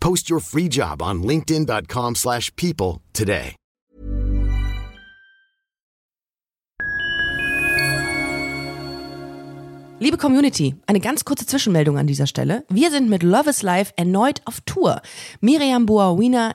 Post your free job on linkedin.com/people slash people today. Liebe Community, eine ganz kurze Zwischenmeldung an dieser Stelle. Wir sind mit Love is Life erneut auf Tour. Miriam Boawina,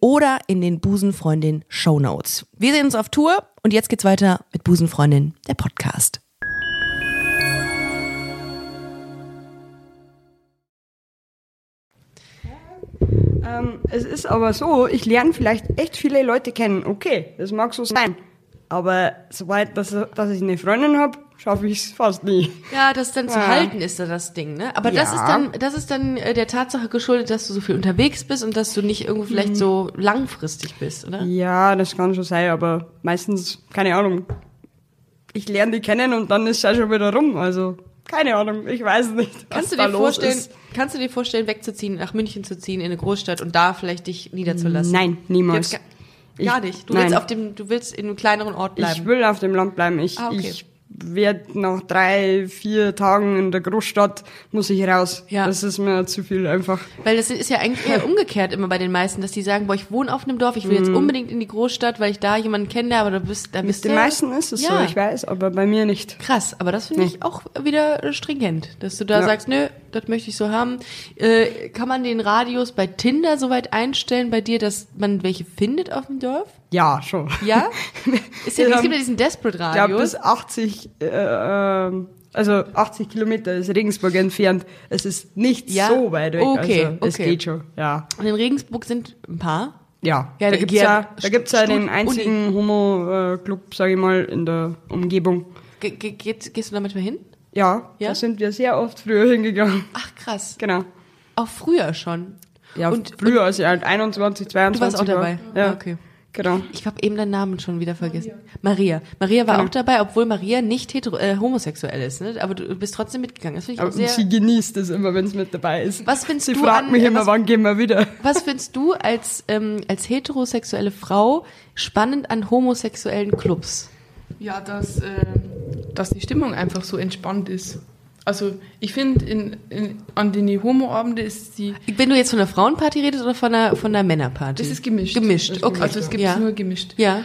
oder in den Busenfreundin Show Notes. Wir sehen uns auf Tour und jetzt geht's weiter mit Busenfreundin, der Podcast. Ähm, es ist aber so, ich lerne vielleicht echt viele Leute kennen. Okay, das mag so sein. Aber soweit, dass, dass ich eine Freundin habe, schaffe ich es fast nie. Ja, das dann zu Ja. halten ist da das Ding, ne? Aber das Ja. ist dann, das ist dann äh, der Tatsache geschuldet, dass du so viel unterwegs bist und dass du nicht irgendwo vielleicht so langfristig bist, oder? Ja, das kann schon sein, aber meistens, keine Ahnung. Ich lerne die kennen und dann ist es ja schon wieder rum. Also, keine Ahnung, ich weiß nicht. Kannst du dir vorstellen, Ist. kannst du dir vorstellen, wegzuziehen, nach München zu ziehen, in eine Großstadt und da vielleicht dich niederzulassen? Nein, niemals. Gar, gar Ich- nicht. Du nein. willst auf dem, du willst in einem kleineren Ort bleiben. Ich will auf dem Land bleiben. Ich, Ah, okay. ich werde nach drei, vier Tagen in der Großstadt, muss ich raus. Ja. Das ist mir zu viel einfach. Weil das ist ja eigentlich eher umgekehrt immer bei den meisten, dass die sagen, boah, ich wohne auf einem Dorf, ich will Mhm. jetzt unbedingt in die Großstadt, weil ich da jemanden kenne, aber da bist, da bist Mit den du- meisten ist es ja. so, ich weiß, aber bei mir nicht. Krass, aber das finde ich auch wieder stringent, dass du da Ja. sagst, nö, das möchte ich so haben. Äh, kann man den Radius bei Tinder so weit einstellen bei dir, dass man welche findet auf dem Dorf? Ja, schon. Ja? Ist ja, es gibt ja diesen Desperate Ich glaube, Radius. bis 80, äh, also 80 Kilometer ist Regensburg entfernt. Es ist nicht Ja? so weit weg. Okay, also, es okay. geht schon, ja. Und in Regensburg sind ein paar. Ja, Ja, da gibt's ja, ja, da gibt's ja den einzigen Homo-Club, sage ich mal, in der Umgebung. Ge ge geht, gehst du da manchmal hin? Ja, Ja? da sind wir sehr oft früher hingegangen. Ach krass. Genau. Auch früher schon. Ja, Und- früher, als ich halt 21, 22 Du warst auch war. dabei? Ja, okay. Genau. Ich habe eben deinen Namen schon wieder vergessen. Maria. Maria war Genau. auch dabei, obwohl Maria nicht hetero äh, homosexuell ist. Ne? Aber du bist trotzdem mitgegangen. Das finde ich Aber auch sehr. sie genießt es immer, wenn es mit dabei ist. Was findest sie du fragt an- mich immer, was- wann gehen wir wieder? Was findest du als, ähm, als heterosexuelle Frau spannend an homosexuellen Clubs? Ja, dass, äh, dass die Stimmung einfach so entspannt ist. Also ich finde, in, in, an den Homo-Abende ist die, Wenn du jetzt von einer Frauenparty redest oder von einer, von einer Männerparty? das ist gemischt. Gemischt, okay. Also es gibt ja. nur gemischt. Ja.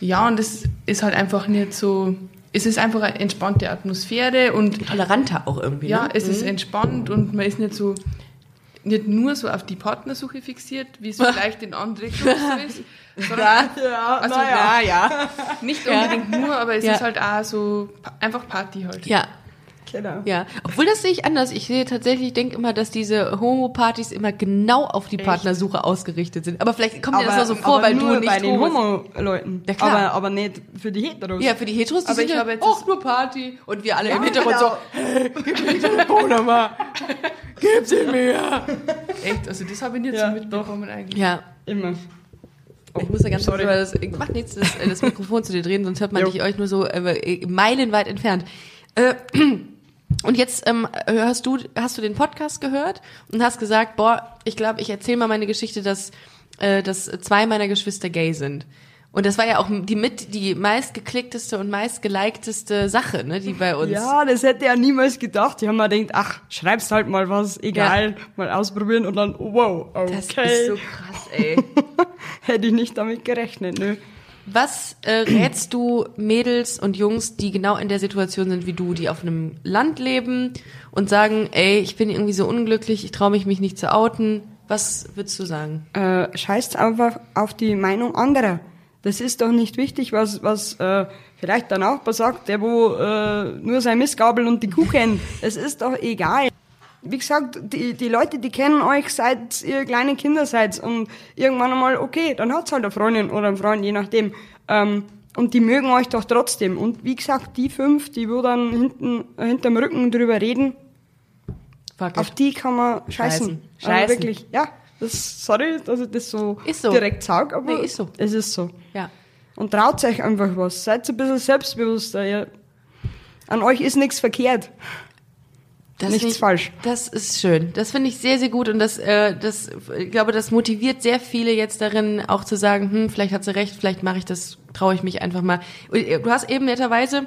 Ja, und das ist halt einfach nicht so, es ist einfach eine entspannte Atmosphäre und Toleranter auch irgendwie. ja, ne? es ist entspannt und man ist nicht so, nicht nur so auf die Partnersuche fixiert, wie es vielleicht in anderen Clubs ist, sondern Ja, Also, ja, ja. nicht unbedingt nur, aber es Ja. ist halt auch so einfach Party halt. Ja, Genau. ja. Obwohl das sehe ich anders. Ich sehe tatsächlich, ich denke immer, dass diese Homo-Partys immer genau auf die Partnersuche ausgerichtet sind. Aber vielleicht kommt dir das noch so vor, aber weil nur du nicht bei den. Homo-Leuten. Ja, klar. aber, aber nicht für die Heteros. Ja, für die Heteros, die Aber sind ich ja jetzt auch nur Party. Und wir alle Ja, im Hintergrund genau. so, hey, gib mir die Telefonnummer. Gib sie mir. Echt, also das habe ich nicht Ja, so mitbekommen eigentlich. Ja, Immer. ich muss ja ganz kurz das, macht nichts, das, äh, das Mikrofon zu dir drehen, sonst hört man Jo. dich euch nur so äh, meilenweit entfernt. Äh, und jetzt ähm, hast du hast du den Podcast gehört und hast gesagt, boah, ich glaube, ich erzähle mal meine Geschichte, dass äh, dass zwei meiner Geschwister gay sind. Und das war ja auch die mit die meistgeklickteste und meistgelikedeste Sache, ne, die bei uns. Ja, das hätte er niemals gedacht. Die haben mir gedacht, ach, schreibst halt mal was, egal, mal ausprobieren und dann, wow, okay. Das ist so krass, ey. hätte ich nicht damit gerechnet, ne? Was äh, rätst du Mädels und Jungs, die genau in der Situation sind wie du, die auf einem Land leben und sagen, ey, ich bin irgendwie so unglücklich, ich traue mich mich nicht zu outen. Was würdest du sagen? Äh, scheißt einfach auf die Meinung anderer. Das ist doch nicht wichtig, was, was äh, vielleicht der Nachbar sagt, der wo äh, nur sein Missgabel und die Kuh kennt. Es ist doch egal. Wie gesagt, die, die Leute, die kennen euch seit ihr kleine Kinder seid und irgendwann einmal, okay, dann hat's halt eine Freundin oder einen Freund, je nachdem. Ähm, und die mögen euch doch trotzdem. Und wie gesagt, die fünf, die wo dann hinten, äh, hinterm Rücken drüber reden, Fuck auf it. die kann man scheißen. Scheißen. Also wirklich, ja. Das, sorry, dass ich das so, Ist so. direkt sag, aber Nee, ist so. es ist so. Ja. Und traut euch einfach was. Seid ein bisschen selbstbewusster. Ihr, an euch ist nichts verkehrt. Das Nichts ich- falsch. Das ist schön. Das finde ich sehr, sehr gut und das, äh, das, ich glaube, das motiviert sehr viele jetzt darin, auch zu sagen, hm, vielleicht hat sie recht, vielleicht mache ich das, traue ich mich einfach mal. Äh, Du hast eben netterweise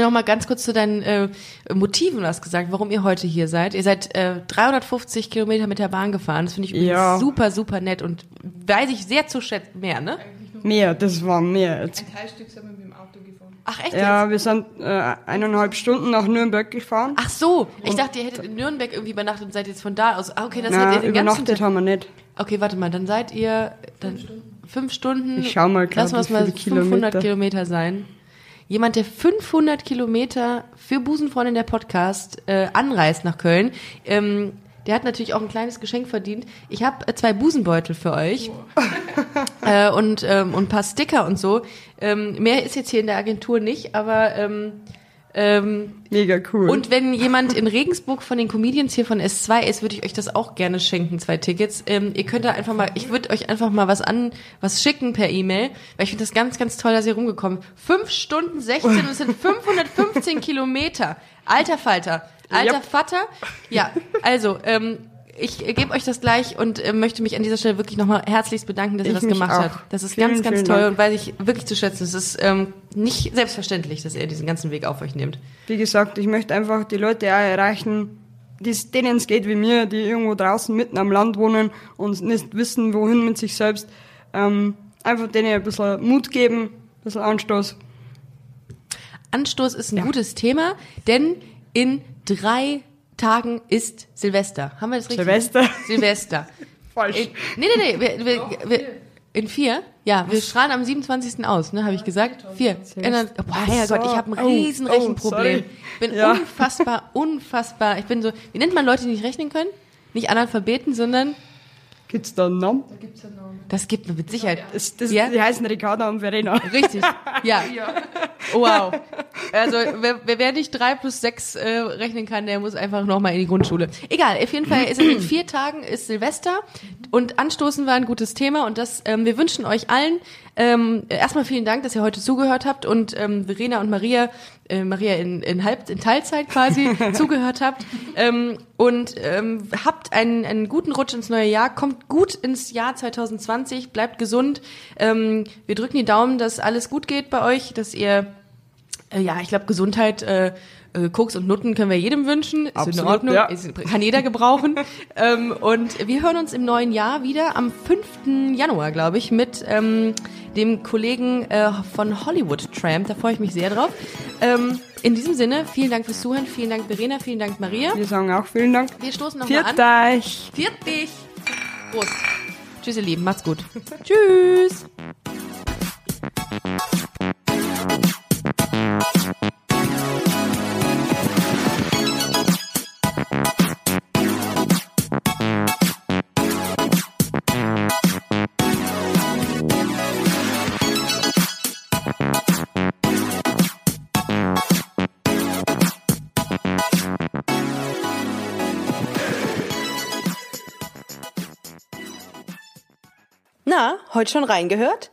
noch mal ganz kurz zu deinen äh, Motiven was gesagt, warum ihr heute hier seid. Ihr seid äh, 350 Kilometer mit der Bahn gefahren. Das finde ich Ja. super, super nett und weiß ich sehr zu schätzen. Mehr, ne? Mehr, das war mehr. Ein Teilstück sind wir mit dem Auto gefahren. Ach echt? Ja, jetzt? wir sind äh, eineinhalb Stunden nach Nürnberg gefahren. Ach so, ich dachte, ihr hättet in Nürnberg irgendwie übernachtet und seid jetzt von da aus. Ah, okay, das Na, seid ihr den ganzen übernachtet Tag. haben wir nicht. Okay, warte mal, dann seid ihr dann fünf Stunden. Ich schau mal grad, Lass mal es wie mal viele 500 Kilometer. Kilometer sein. Jemand, der 500 Kilometer für Busenfreundin der Podcast äh, anreist nach Köln, ähm, der hat natürlich auch ein kleines Geschenk verdient. Ich habe äh, zwei Busenbeutel für euch äh, und, ähm, und ein paar Sticker und so. Ähm, mehr ist jetzt hier in der Agentur nicht, aber ähm, ähm, Mega cool. und wenn jemand in Regensburg von den Comedians hier von S2 ist, würde ich euch das auch gerne schenken, zwei Tickets. Ähm, ihr könnt da einfach mal, ich würde euch einfach mal was an, was schicken per E-Mail, weil ich finde das ganz, ganz toll, dass ihr rumgekommen. Fünf Stunden 16 und es sind 515 Kilometer. Alter Falter. Alter Yep. Vater. Ja, also, ähm, ich gebe euch das gleich und äh, möchte mich an dieser Stelle wirklich nochmal herzlichst bedanken, dass ihr Ich das gemacht auch. habt. Das ist Vielen, ganz, ganz toll Dank. und weiß ich wirklich zu schätzen. Es ist ähm, nicht selbstverständlich, dass ihr diesen ganzen Weg auf euch nehmt. Wie gesagt, ich möchte einfach die Leute auch erreichen, denen es geht wie mir, die irgendwo draußen mitten am Land wohnen und nicht wissen, wohin mit sich selbst. Ähm, einfach denen ein bisschen Mut geben, ein bisschen Anstoß. Anstoß ist ein Ja. gutes Thema, denn in drei Tagen ist Silvester. Haben wir das richtig? Silvester? Silvester. Falsch. In, nee, nee, nee. Wir, wir, wir, in vier? Ja, wir strahlen am 27. aus, ne? Habe ich gesagt? Vier. Boah, Ach Herrgott, so. ich habe ein Oh, riesen oh, Rechenproblem. Ich bin Ja. unfassbar, unfassbar. Ich bin so, wie nennt man Leute, die nicht rechnen können? Nicht Analphabeten, sondern Gibt's da einen Namen? das gibt mir mit Sicherheit. Das, das, Ja? Die heißen Ricarda und Verena. Richtig, ja. Wow. Also wer, wer, nicht drei plus sechs äh, rechnen kann, der muss einfach nochmal in die Grundschule. Egal, auf jeden Fall ist es in vier Tagen ist Silvester und Anstoßen war ein gutes Thema und das, ähm, wir wünschen euch allen ähm, erstmal vielen Dank, dass ihr heute zugehört habt und ähm, Verena und Maria, äh, Maria in, in, Halb, in Teilzeit quasi zugehört habt ähm, und ähm, habt einen, einen guten Rutsch ins neue Jahr, kommt gut ins Jahr 2020, bleibt gesund. Ähm, wir drücken die Daumen, dass alles gut geht bei euch, dass ihr ja, ich glaube, Gesundheit äh, Äh, Koks und Nutten können wir jedem wünschen. Ist in Absolut, Ordnung. ja. Ist, kann jeder gebrauchen. ähm, und wir hören uns im neuen Jahr wieder am 5. Januar, glaube ich, mit ähm, dem Kollegen äh, von Hollywood Tramp. Da freue ich mich sehr drauf. Ähm, in diesem Sinne, vielen Dank fürs Zuhören. Vielen Dank, Verena. Vielen Dank, Maria. Wir sagen auch vielen Dank. Wir stoßen nochmal Viert an. euch. Viert dich. Prost. Tschüss, ihr Lieben. Macht's gut. Tschüss. Na, heute schon reingehört?